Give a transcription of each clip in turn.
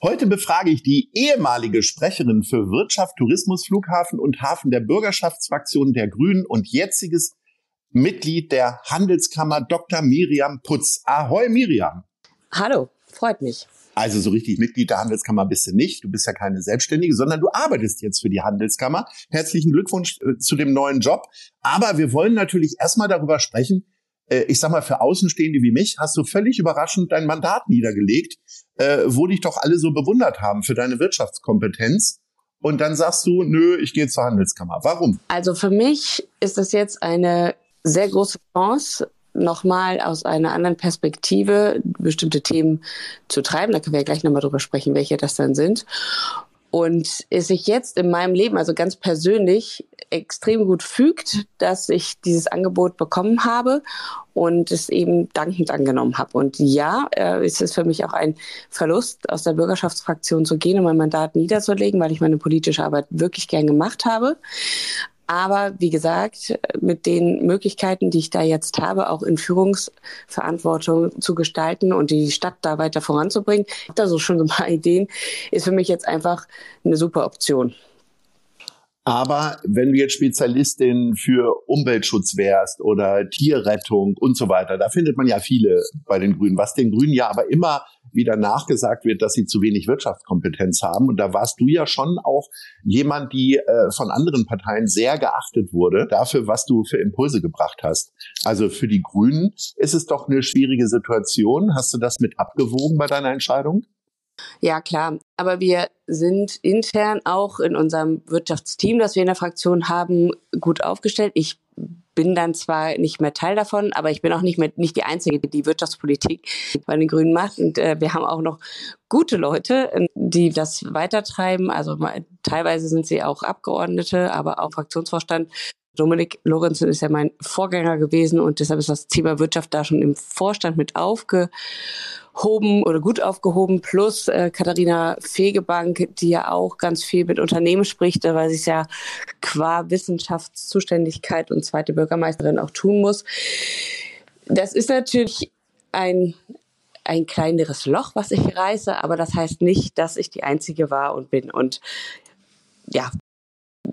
Heute befrage ich die ehemalige Sprecherin für Wirtschaft, Tourismus, Flughafen und Hafen der Bürgerschaftsfraktion der Grünen und jetziges Mitglied der Handelskammer Dr. Miriam Putz. Ahoi Miriam. Hallo, freut mich. Also so richtig Mitglied der Handelskammer bist du nicht. Du bist ja keine Selbstständige, sondern du arbeitest jetzt für die Handelskammer. Herzlichen Glückwunsch äh, zu dem neuen Job. Aber wir wollen natürlich erstmal darüber sprechen, äh, ich sag mal, für Außenstehende wie mich hast du völlig überraschend dein Mandat niedergelegt, äh, wo dich doch alle so bewundert haben für deine Wirtschaftskompetenz. Und dann sagst du, nö, ich gehe zur Handelskammer. Warum? Also für mich ist das jetzt eine sehr große Chance, nochmal aus einer anderen Perspektive bestimmte Themen zu treiben. Da können wir ja gleich nochmal drüber sprechen, welche das dann sind. Und es sich jetzt in meinem Leben, also ganz persönlich, extrem gut fügt, dass ich dieses Angebot bekommen habe und es eben dankend angenommen habe. Und ja, äh, es ist für mich auch ein Verlust, aus der Bürgerschaftsfraktion zu gehen und mein Mandat niederzulegen, weil ich meine politische Arbeit wirklich gern gemacht habe. Aber wie gesagt, mit den Möglichkeiten, die ich da jetzt habe, auch in Führungsverantwortung zu gestalten und die Stadt da weiter voranzubringen, da so schon so ein paar Ideen, ist für mich jetzt einfach eine super Option. Aber wenn du jetzt Spezialistin für Umweltschutz wärst oder Tierrettung und so weiter, da findet man ja viele bei den Grünen, was den Grünen ja aber immer wieder nachgesagt wird, dass sie zu wenig Wirtschaftskompetenz haben. Und da warst du ja schon auch jemand, die äh, von anderen Parteien sehr geachtet wurde dafür, was du für Impulse gebracht hast. Also für die Grünen ist es doch eine schwierige Situation. Hast du das mit abgewogen bei deiner Entscheidung? Ja, klar. Aber wir sind intern auch in unserem Wirtschaftsteam, das wir in der Fraktion haben, gut aufgestellt. Ich bin dann zwar nicht mehr Teil davon, aber ich bin auch nicht mehr nicht die einzige, die Wirtschaftspolitik bei den Grünen macht. Und äh, wir haben auch noch gute Leute, ähm, die das weitertreiben. Also teilweise sind sie auch Abgeordnete, aber auch Fraktionsvorstand. Dominik Lorenzen ist ja mein Vorgänger gewesen und deshalb ist das Thema Wirtschaft da schon im Vorstand mit aufge aufgehoben oder gut aufgehoben, plus äh, Katharina Fegebank, die ja auch ganz viel mit Unternehmen spricht, weil sie es ja qua Wissenschaftszuständigkeit und zweite Bürgermeisterin auch tun muss. Das ist natürlich ein ein kleineres Loch, was ich reiße, aber das heißt nicht, dass ich die Einzige war und bin. Und ja,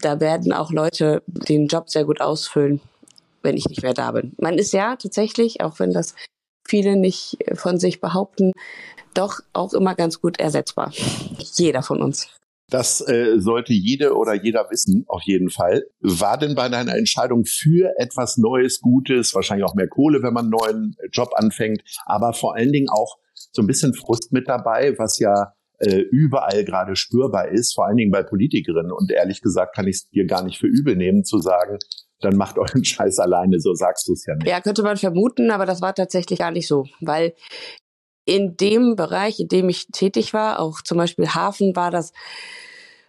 da werden auch Leute den Job sehr gut ausfüllen, wenn ich nicht mehr da bin. Man ist ja tatsächlich, auch wenn das viele nicht von sich behaupten, doch auch immer ganz gut ersetzbar. Jeder von uns. Das äh, sollte jede oder jeder wissen, auf jeden Fall. War denn bei deiner Entscheidung für etwas Neues, Gutes, wahrscheinlich auch mehr Kohle, wenn man einen neuen Job anfängt, aber vor allen Dingen auch so ein bisschen Frust mit dabei, was ja äh, überall gerade spürbar ist, vor allen Dingen bei Politikerinnen. Und ehrlich gesagt kann ich es dir gar nicht für übel nehmen, zu sagen, dann macht euren Scheiß alleine, so sagst du es ja nicht. Ja, könnte man vermuten, aber das war tatsächlich gar nicht so, weil in dem Bereich, in dem ich tätig war, auch zum Beispiel Hafen, war das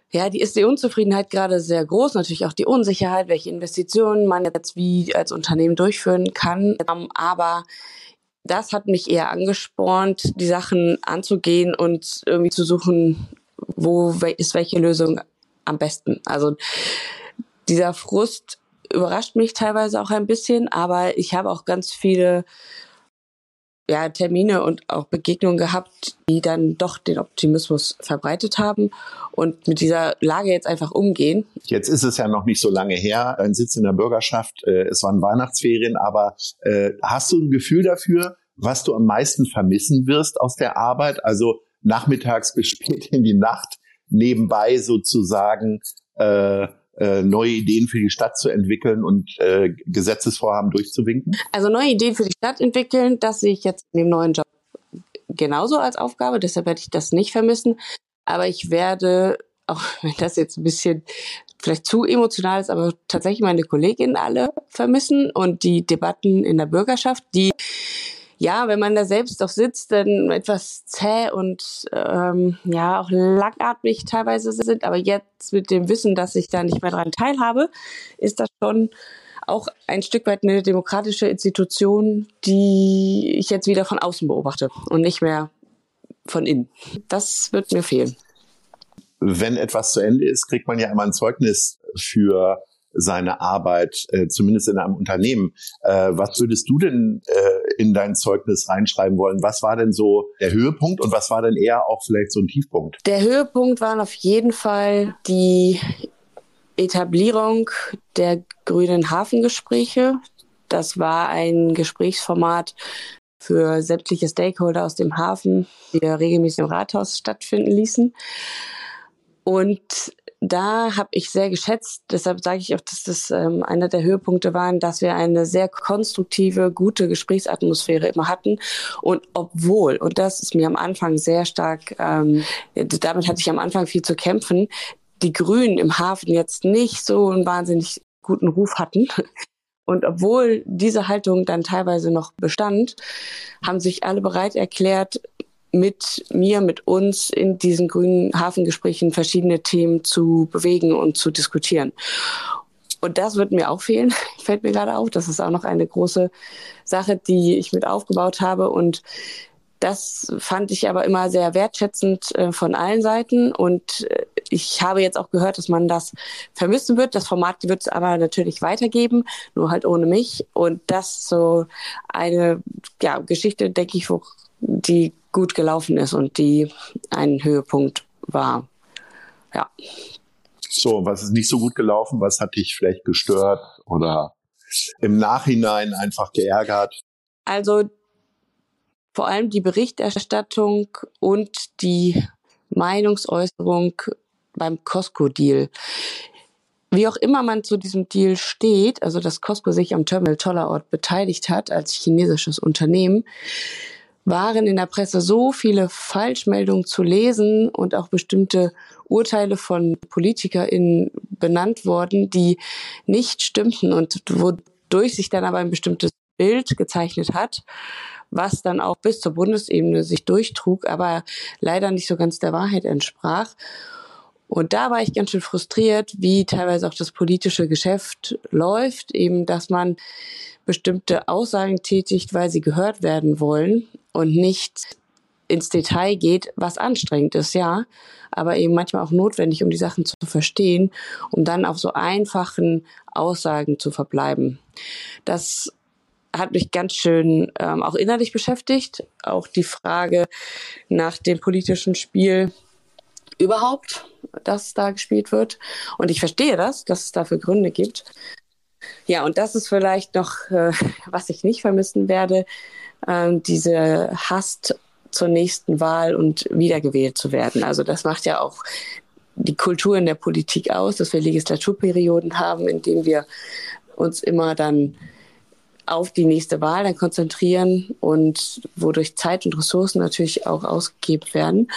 ja, die ist die Unzufriedenheit gerade sehr groß, natürlich auch die Unsicherheit, welche Investitionen man jetzt wie als Unternehmen durchführen kann. Aber das hat mich eher angespornt, die Sachen anzugehen und irgendwie zu suchen, wo ist welche Lösung am besten. Also dieser Frust überrascht mich teilweise auch ein bisschen, aber ich habe auch ganz viele ja, Termine und auch Begegnungen gehabt, die dann doch den Optimismus verbreitet haben und mit dieser Lage jetzt einfach umgehen. Jetzt ist es ja noch nicht so lange her, ein Sitz in der Bürgerschaft, äh, es waren Weihnachtsferien, aber äh, hast du ein Gefühl dafür, was du am meisten vermissen wirst aus der Arbeit? Also nachmittags bis spät in die Nacht nebenbei sozusagen äh, äh, neue Ideen für die Stadt zu entwickeln und äh, Gesetzesvorhaben durchzuwinken? Also neue Ideen für die Stadt entwickeln, das sehe ich jetzt in dem neuen Job genauso als Aufgabe, deshalb werde ich das nicht vermissen. Aber ich werde, auch wenn das jetzt ein bisschen vielleicht zu emotional ist, aber tatsächlich meine Kolleginnen alle vermissen und die Debatten in der Bürgerschaft, die ja, wenn man da selbst doch sitzt, dann etwas zäh und ähm, ja auch langatmig teilweise sind. Aber jetzt mit dem Wissen, dass ich da nicht mehr dran teilhabe, ist das schon auch ein Stück weit eine demokratische Institution, die ich jetzt wieder von außen beobachte und nicht mehr von innen. Das wird mir fehlen. Wenn etwas zu Ende ist, kriegt man ja immer ein Zeugnis für seine Arbeit, äh, zumindest in einem Unternehmen. Äh, was würdest du denn äh, in dein Zeugnis reinschreiben wollen? Was war denn so der Höhepunkt und was war denn eher auch vielleicht so ein Tiefpunkt? Der Höhepunkt waren auf jeden Fall die Etablierung der grünen Hafengespräche. Das war ein Gesprächsformat für sämtliche Stakeholder aus dem Hafen, die regelmäßig im Rathaus stattfinden ließen. Und da habe ich sehr geschätzt, deshalb sage ich auch, dass das ähm, einer der Höhepunkte waren, dass wir eine sehr konstruktive, gute Gesprächsatmosphäre immer hatten. Und obwohl, und das ist mir am Anfang sehr stark, ähm, damit hatte ich am Anfang viel zu kämpfen, die Grünen im Hafen jetzt nicht so einen wahnsinnig guten Ruf hatten. Und obwohl diese Haltung dann teilweise noch bestand, haben sich alle bereit erklärt, mit mir, mit uns in diesen grünen Hafengesprächen verschiedene Themen zu bewegen und zu diskutieren. Und das wird mir auch fehlen, fällt mir gerade auf. Das ist auch noch eine große Sache, die ich mit aufgebaut habe. Und das fand ich aber immer sehr wertschätzend äh, von allen Seiten. Und äh, ich habe jetzt auch gehört, dass man das vermissen wird. Das Format wird es aber natürlich weitergeben, nur halt ohne mich. Und das so eine ja, Geschichte, denke ich, wo die gut gelaufen ist und die ein Höhepunkt war. Ja. So, was ist nicht so gut gelaufen? Was hat dich vielleicht gestört oder im Nachhinein einfach geärgert? Also vor allem die Berichterstattung und die Meinungsäußerung beim Costco-Deal. Wie auch immer man zu diesem Deal steht, also dass Costco sich am Terminal Tollerort beteiligt hat als chinesisches Unternehmen, waren in der Presse so viele Falschmeldungen zu lesen und auch bestimmte Urteile von PolitikerInnen benannt worden, die nicht stimmten und wodurch sich dann aber ein bestimmtes Bild gezeichnet hat, was dann auch bis zur Bundesebene sich durchtrug, aber leider nicht so ganz der Wahrheit entsprach. Und da war ich ganz schön frustriert, wie teilweise auch das politische Geschäft läuft, eben, dass man bestimmte Aussagen tätigt, weil sie gehört werden wollen und nicht ins Detail geht, was anstrengend ist, ja, aber eben manchmal auch notwendig, um die Sachen zu verstehen, um dann auf so einfachen Aussagen zu verbleiben. Das hat mich ganz schön ähm, auch innerlich beschäftigt. Auch die Frage nach dem politischen Spiel überhaupt, das da gespielt wird. Und ich verstehe das, dass es dafür Gründe gibt. Ja, und das ist vielleicht noch, äh, was ich nicht vermissen werde, äh, diese Hast zur nächsten Wahl und wiedergewählt zu werden. Also das macht ja auch die Kultur in der Politik aus, dass wir Legislaturperioden haben, in denen wir uns immer dann auf die nächste Wahl dann konzentrieren und wodurch Zeit und Ressourcen natürlich auch ausgegeben werden.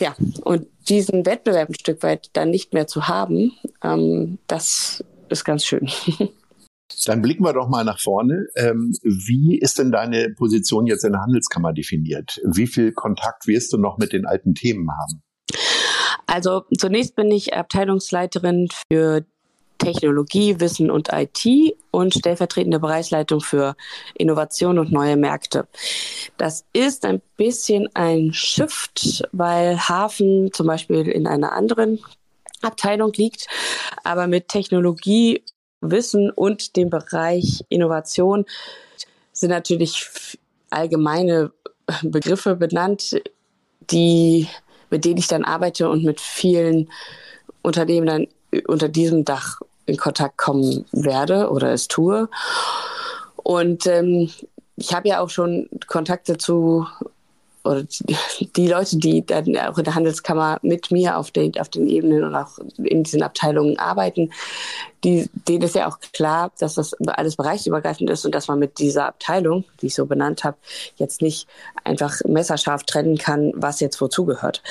Ja, und diesen Wettbewerb ein Stück weit dann nicht mehr zu haben, ähm, das ist ganz schön. Dann blicken wir doch mal nach vorne. Ähm, wie ist denn deine Position jetzt in der Handelskammer definiert? Wie viel Kontakt wirst du noch mit den alten Themen haben? Also zunächst bin ich Abteilungsleiterin für Technologie, Wissen und IT und stellvertretende Bereichsleitung für Innovation und neue Märkte. Das ist ein bisschen ein Shift, weil Hafen zum Beispiel in einer anderen Abteilung liegt, aber mit Technologie, Wissen und dem Bereich Innovation sind natürlich allgemeine Begriffe benannt, die, mit denen ich dann arbeite und mit vielen Unternehmen dann unter diesem Dach in Kontakt kommen werde oder es tue. Und ähm, ich habe ja auch schon Kontakte zu oder die Leute, die dann auch in der Handelskammer mit mir auf den, auf den Ebenen und auch in diesen Abteilungen arbeiten, die, denen ist ja auch klar, dass das alles bereichsübergreifend ist und dass man mit dieser Abteilung, die ich so benannt habe, jetzt nicht einfach messerscharf trennen kann, was jetzt wozu gehört.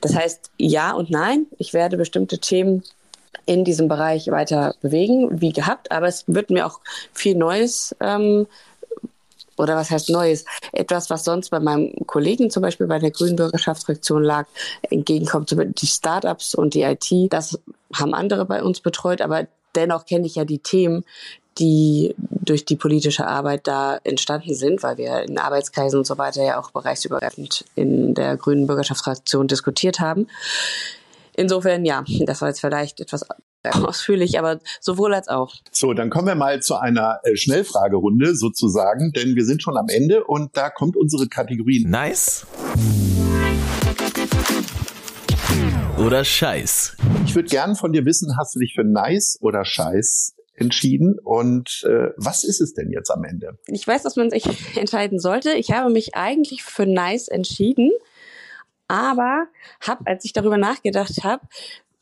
Das heißt, ja und nein, ich werde bestimmte Themen in diesem Bereich weiter bewegen, wie gehabt, aber es wird mir auch viel Neues ähm, oder was heißt Neues? Etwas, was sonst bei meinem Kollegen zum Beispiel bei der Grünen Bürgerschaftsfraktion lag, entgegenkommt. Die Startups und die IT, das haben andere bei uns betreut, aber dennoch kenne ich ja die Themen, die durch die politische Arbeit da entstanden sind, weil wir in Arbeitskreisen und so weiter ja auch bereichsübergreifend in der Grünen Bürgerschaftsfraktion diskutiert haben. Insofern ja, das war jetzt vielleicht etwas ausführlich, aber sowohl als auch. So, dann kommen wir mal zu einer äh, Schnellfragerunde sozusagen, denn wir sind schon am Ende und da kommt unsere Kategorie. Nice oder Scheiß. Ich würde gern von dir wissen, hast du dich für Nice oder Scheiß entschieden und äh, was ist es denn jetzt am Ende? Ich weiß, dass man sich entscheiden sollte. Ich habe mich eigentlich für Nice entschieden, aber habe, als ich darüber nachgedacht habe,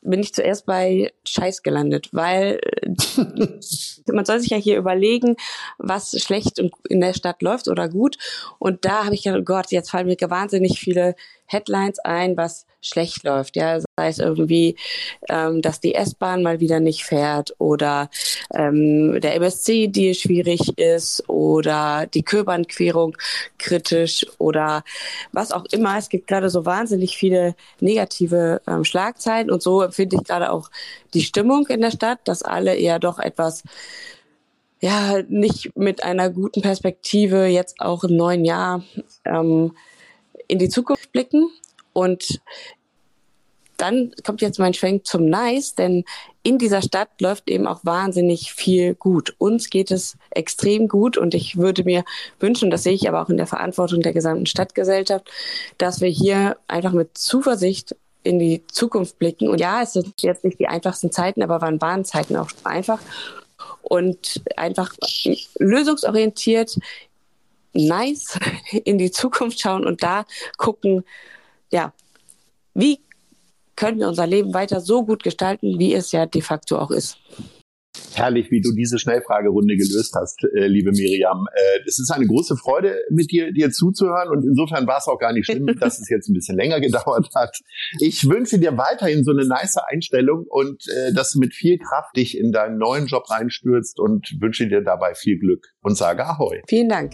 bin ich zuerst bei Scheiß gelandet, weil äh, man soll sich ja hier überlegen, was schlecht in der Stadt läuft oder gut. Und da habe ich gedacht, oh Gott, jetzt fallen mir wahnsinnig viele Headlines ein, was schlecht läuft. Ja, sei es irgendwie, ähm, dass die S-Bahn mal wieder nicht fährt oder ähm, der MSC-Deal schwierig ist oder die Köbernquerung kritisch oder was auch immer. Es gibt gerade so wahnsinnig viele negative ähm, Schlagzeilen und so empfinde ich gerade auch die Stimmung in der Stadt, dass alle eher doch etwas ja, nicht mit einer guten Perspektive jetzt auch im neuen Jahr ähm, in die Zukunft blicken. Und dann kommt jetzt mein Schwenk zum Nice, denn in dieser Stadt läuft eben auch wahnsinnig viel gut. Uns geht es extrem gut und ich würde mir wünschen, das sehe ich aber auch in der Verantwortung der gesamten Stadtgesellschaft, dass wir hier einfach mit Zuversicht in die Zukunft blicken. Und ja, es sind jetzt nicht die einfachsten Zeiten, aber waren Zeiten auch einfach? Und einfach lösungsorientiert nice in die Zukunft schauen und da gucken, ja, wie können wir unser Leben weiter so gut gestalten, wie es ja de facto auch ist. Herrlich, wie du diese Schnellfragerunde gelöst hast, äh, liebe Miriam. Äh, es ist eine große Freude, mit dir, dir zuzuhören und insofern war es auch gar nicht schlimm, dass es jetzt ein bisschen länger gedauert hat. Ich wünsche dir weiterhin so eine nice Einstellung und äh, dass du mit viel Kraft dich in deinen neuen Job reinstürzt und wünsche dir dabei viel Glück und sage Ahoi. Vielen Dank.